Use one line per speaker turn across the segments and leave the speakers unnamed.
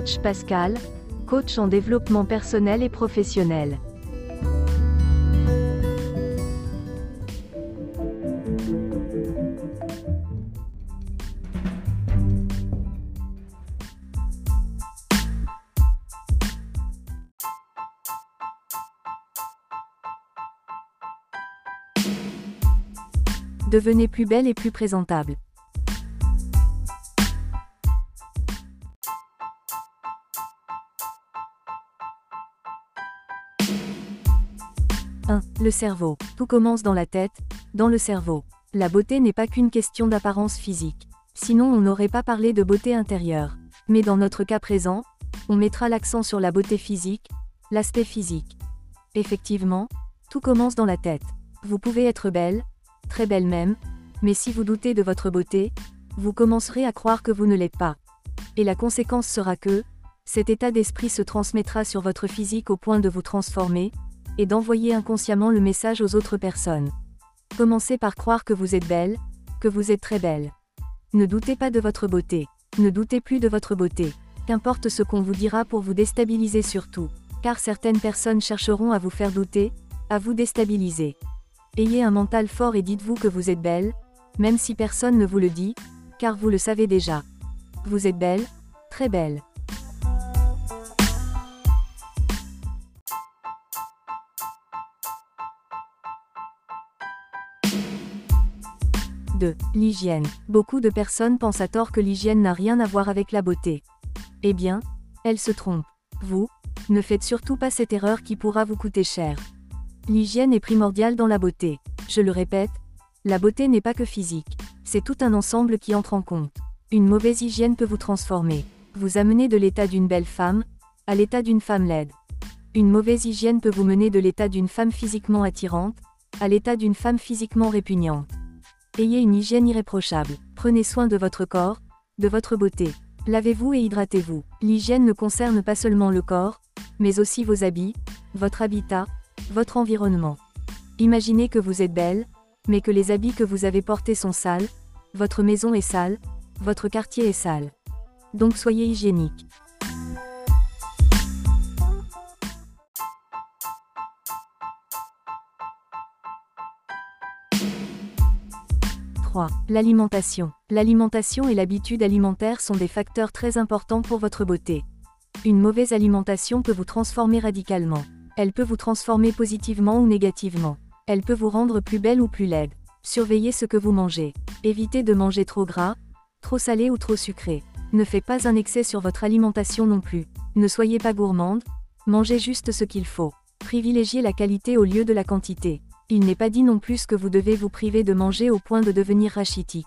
Coach Pascal, coach en développement personnel et professionnel. Devenez plus belle et plus présentable. 1. Le cerveau. Tout commence dans la tête, dans le cerveau. La beauté n'est pas qu'une question d'apparence physique. Sinon on n'aurait pas parlé de beauté intérieure. Mais dans notre cas présent, on mettra l'accent sur la beauté physique, l'aspect physique. Effectivement, tout commence dans la tête. Vous pouvez être belle, très belle même, mais si vous doutez de votre beauté, vous commencerez à croire que vous ne l'êtes pas. Et la conséquence sera que, cet état d'esprit se transmettra sur votre physique au point de vous transformer, et d'envoyer inconsciemment le message aux autres personnes. Commencez par croire que vous êtes belle, que vous êtes très belle. Ne doutez pas de votre beauté. Ne doutez plus de votre beauté. Qu'importe ce qu'on vous dira pour vous déstabiliser surtout. Car certaines personnes chercheront à vous faire douter, à vous déstabiliser. Ayez un mental fort et dites-vous que vous êtes belle, même si personne ne vous le dit, car vous le savez déjà. Vous êtes belle, très belle. 2. L'hygiène. Beaucoup de personnes pensent à tort que l'hygiène n'a rien à voir avec la beauté. Eh bien, elles se trompent. Vous, ne faites surtout pas cette erreur qui pourra vous coûter cher. L'hygiène est primordiale dans la beauté. Je le répète, la beauté n'est pas que physique. C'est tout un ensemble qui entre en compte. Une mauvaise hygiène peut vous transformer. Vous amener de l'état d'une belle femme, à l'état d'une femme laide. Une mauvaise hygiène peut vous mener de l'état d'une femme physiquement attirante, à l'état d'une femme physiquement répugnante. Ayez une hygiène irréprochable. Prenez soin de votre corps, de votre beauté. Lavez-vous et hydratez-vous. L'hygiène ne concerne pas seulement le corps, mais aussi vos habits, votre habitat, votre environnement. Imaginez que vous êtes belle, mais que les habits que vous avez portés sont sales, votre maison est sale, votre quartier est sale. Donc soyez hygiénique. 3. L'alimentation. L'alimentation et l'habitude alimentaire sont des facteurs très importants pour votre beauté. Une mauvaise alimentation peut vous transformer radicalement. Elle peut vous transformer positivement ou négativement. Elle peut vous rendre plus belle ou plus laide. Surveillez ce que vous mangez. Évitez de manger trop gras, trop salé ou trop sucré. Ne faites pas un excès sur votre alimentation non plus. Ne soyez pas gourmande, mangez juste ce qu'il faut. Privilégiez la qualité au lieu de la quantité. Il n'est pas dit non plus que vous devez vous priver de manger au point de devenir rachitique.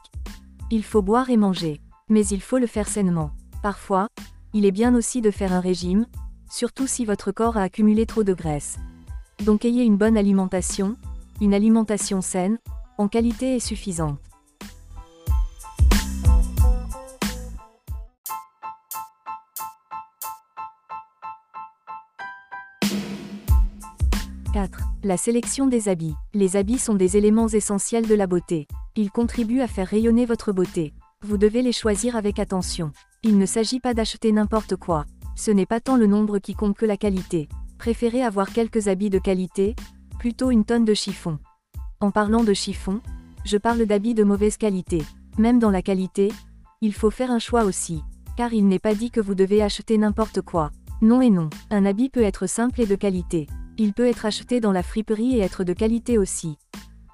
Il faut boire et manger, mais il faut le faire sainement. Parfois, il est bien aussi de faire un régime, surtout si votre corps a accumulé trop de graisse. Donc ayez une bonne alimentation, une alimentation saine, en qualité et suffisante. La sélection des habits. Les habits sont des éléments essentiels de la beauté. Ils contribuent à faire rayonner votre beauté. Vous devez les choisir avec attention. Il ne s'agit pas d'acheter n'importe quoi. Ce n'est pas tant le nombre qui compte que la qualité. Préférez avoir quelques habits de qualité, plutôt une tonne de chiffon. En parlant de chiffon, je parle d'habits de mauvaise qualité. Même dans la qualité, il faut faire un choix aussi. Car il n'est pas dit que vous devez acheter n'importe quoi. Non et non, un habit peut être simple et de qualité. Il peut être acheté dans la friperie et être de qualité aussi.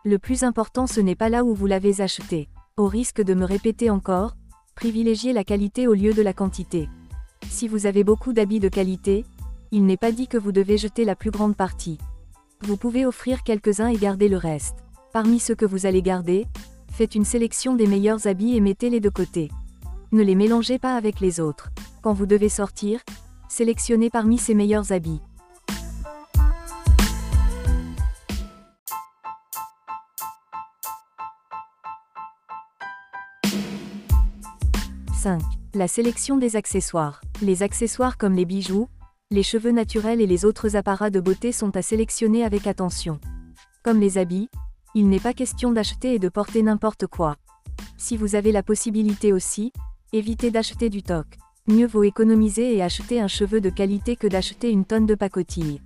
Le plus important ce n'est pas là où vous l'avez acheté. Au risque de me répéter encore, privilégiez la qualité au lieu de la quantité. Si vous avez beaucoup d'habits de qualité, il n'est pas dit que vous devez jeter la plus grande partie. Vous pouvez offrir quelques-uns et garder le reste. Parmi ceux que vous allez garder, faites une sélection des meilleurs habits et mettez-les de côté. Ne les mélangez pas avec les autres. Quand vous devez sortir, sélectionnez parmi ces meilleurs habits. 5. La sélection des accessoires. Les accessoires comme les bijoux, les cheveux naturels et les autres apparats de beauté sont à sélectionner avec attention. Comme les habits, il n'est pas question d'acheter et de porter n'importe quoi. Si vous avez la possibilité aussi, évitez d'acheter du toc. Mieux vaut économiser et acheter un cheveu de qualité que d'acheter une tonne de pacotille.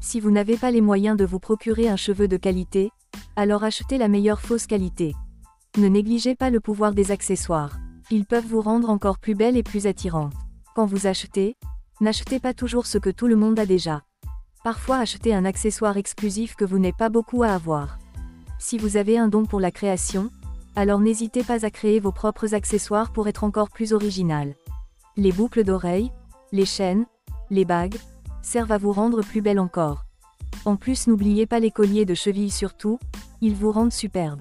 Si vous n'avez pas les moyens de vous procurer un cheveu de qualité, alors achetez la meilleure fausse qualité. Ne négligez pas le pouvoir des accessoires. Ils peuvent vous rendre encore plus belle et plus attirante. Quand vous achetez, n'achetez pas toujours ce que tout le monde a déjà. Parfois achetez un accessoire exclusif que vous n'avez pas beaucoup à avoir. Si vous avez un don pour la création, alors n'hésitez pas à créer vos propres accessoires pour être encore plus original. Les boucles d'oreilles, les chaînes, les bagues, servent à vous rendre plus belle encore. En plus n'oubliez pas les colliers de cheville surtout, ils vous rendent superbe.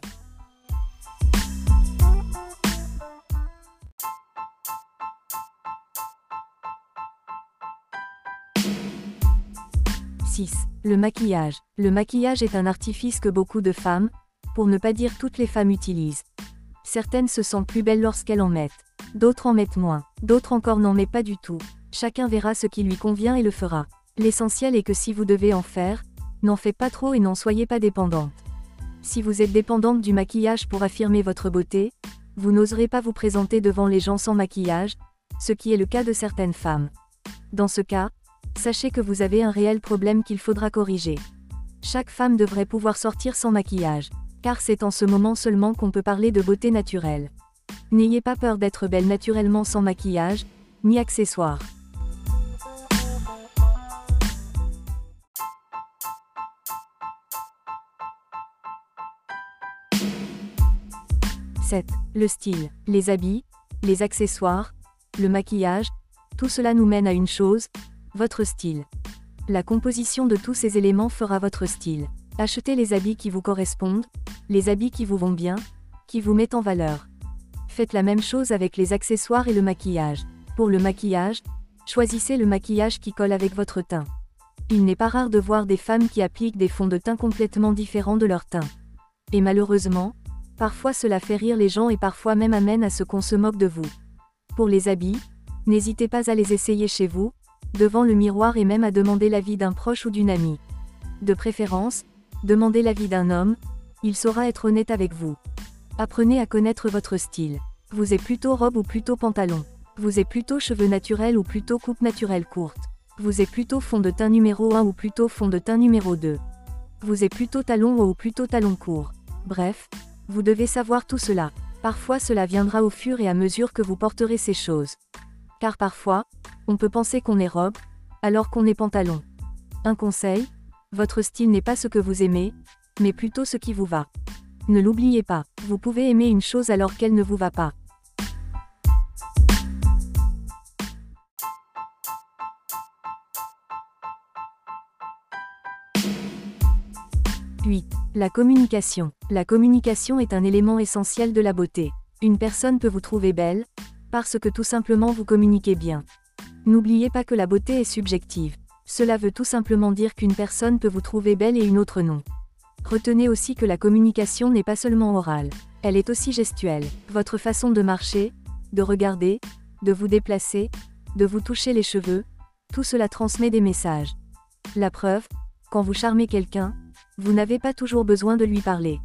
6. Le maquillage. Le maquillage est un artifice que beaucoup de femmes, pour ne pas dire toutes les femmes utilisent. Certaines se sentent plus belles lorsqu'elles en mettent. D'autres en mettent moins. D'autres encore n'en mettent pas du tout. Chacun verra ce qui lui convient et le fera. L'essentiel est que si vous devez en faire, n'en faites pas trop et n'en soyez pas dépendante. Si vous êtes dépendante du maquillage pour affirmer votre beauté, vous n'oserez pas vous présenter devant les gens sans maquillage, ce qui est le cas de certaines femmes. Dans ce cas, sachez que vous avez un réel problème qu'il faudra corriger. Chaque femme devrait pouvoir sortir sans maquillage, car c'est en ce moment seulement qu'on peut parler de beauté naturelle. N'ayez pas peur d'être belle naturellement sans maquillage, ni accessoires. « 7. Le style, les habits, les accessoires, le maquillage, tout cela nous mène à une chose, votre style. La composition de tous ces éléments fera votre style. Achetez les habits qui vous correspondent, les habits qui vous vont bien, qui vous mettent en valeur. Faites la même chose avec les accessoires et le maquillage. Pour le maquillage, choisissez le maquillage qui colle avec votre teint. Il n'est pas rare de voir des femmes qui appliquent des fonds de teint complètement différents de leur teint. Et malheureusement, parfois cela fait rire les gens et parfois même amène à ce qu'on se moque de vous. Pour les habits, n'hésitez pas à les essayer chez vous, devant le miroir et même à demander l'avis d'un proche ou d'une amie. De préférence, demandez l'avis d'un homme, il saura être honnête avec vous. Apprenez à connaître votre style. Vous êtes plutôt robe ou plutôt pantalon. Vous êtes plutôt cheveux naturels ou plutôt coupe naturelle courte. Vous êtes plutôt fond de teint numéro 1 ou plutôt fond de teint numéro 2. Vous êtes plutôt talon haut ou plutôt talon court. Bref, vous devez savoir tout cela. Parfois cela viendra au fur et à mesure que vous porterez ces choses. Car parfois, on peut penser qu'on est robe, alors qu'on est pantalon. Un conseil, votre style n'est pas ce que vous aimez, mais plutôt ce qui vous va. Ne l'oubliez pas, vous pouvez aimer une chose alors qu'elle ne vous va pas. « 8. La communication. La communication est un élément essentiel de la beauté. Une personne peut vous trouver belle, parce que tout simplement vous communiquez bien. N'oubliez pas que la beauté est subjective. Cela veut tout simplement dire qu'une personne peut vous trouver belle et une autre non. Retenez aussi que la communication n'est pas seulement orale, elle est aussi gestuelle. Votre façon de marcher, de regarder, de vous déplacer, de vous toucher les cheveux, tout cela transmet des messages. La preuve, quand vous charmez quelqu'un, vous n'avez pas toujours besoin de lui parler.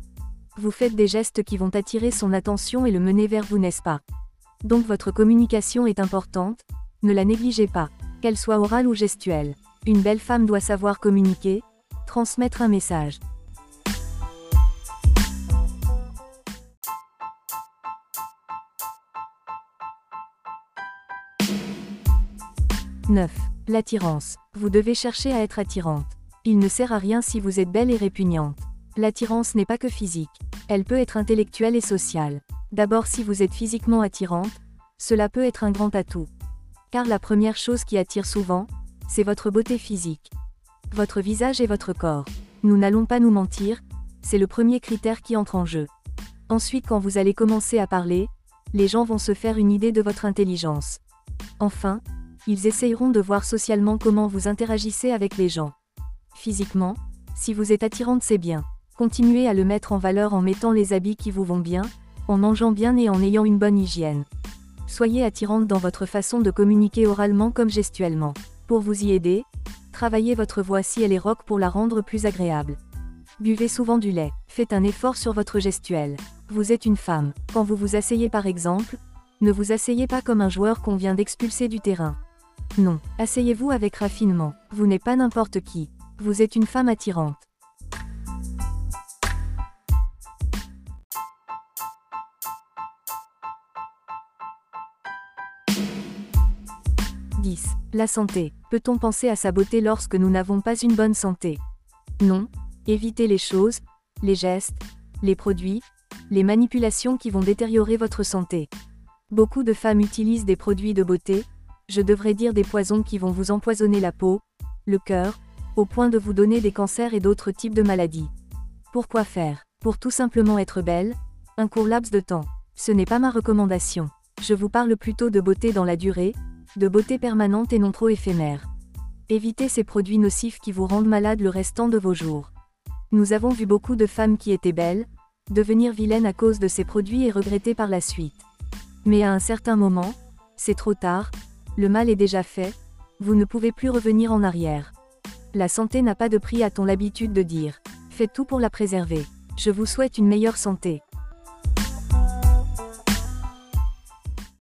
Vous faites des gestes qui vont attirer son attention et le mener vers vous, n'est-ce pas? Donc votre communication est importante, ne la négligez pas, qu'elle soit orale ou gestuelle. Une belle femme doit savoir communiquer, transmettre un message. « 9. L'attirance. Vous devez chercher à être attirante. Il ne sert à rien si vous êtes belle et répugnante. L'attirance n'est pas que physique. Elle peut être intellectuelle et sociale. D'abord si vous êtes physiquement attirante, cela peut être un grand atout. Car la première chose qui attire souvent, c'est votre beauté physique. Votre visage et votre corps. Nous n'allons pas nous mentir, c'est le premier critère qui entre en jeu. Ensuite quand vous allez commencer à parler, les gens vont se faire une idée de votre intelligence. Enfin, ils essayeront de voir socialement comment vous interagissez avec les gens. Physiquement, si vous êtes attirante c'est bien. Continuez à le mettre en valeur en mettant les habits qui vous vont bien, en mangeant bien et en ayant une bonne hygiène. Soyez attirante dans votre façon de communiquer oralement comme gestuellement. Pour vous y aider, travaillez votre voix si elle est rock pour la rendre plus agréable. Buvez souvent du lait. Faites un effort sur votre gestuelle. Vous êtes une femme. Quand vous vous asseyez par exemple, Ne vous asseyez pas comme un joueur qu'on vient d'expulser du terrain. Non, asseyez-vous avec raffinement, vous n'êtes pas n'importe qui. Vous êtes une femme attirante. 10. La santé. Peut-on penser à sa beauté lorsque nous n'avons pas une bonne santé? Non. Évitez les choses, les gestes, les produits, les manipulations qui vont détériorer votre santé. Beaucoup de femmes utilisent des produits de beauté, je devrais dire des poisons qui vont vous empoisonner la peau, le cœur, au point de vous donner des cancers et d'autres types de maladies. Pourquoi faire? Pour tout simplement être belle Un court laps de temps. Ce n'est pas ma recommandation. Je vous parle plutôt de beauté dans la durée, de beauté permanente et non trop éphémère. Évitez ces produits nocifs qui vous rendent malade le restant de vos jours. Nous avons vu beaucoup de femmes qui étaient belles, devenir vilaines à cause de ces produits et regretter par la suite. Mais à un certain moment, c'est trop tard, le mal est déjà fait, vous ne pouvez plus revenir en arrière. La santé n'a pas de prix a-t-on l'habitude de dire. Faites tout pour la préserver. Je vous souhaite une meilleure santé.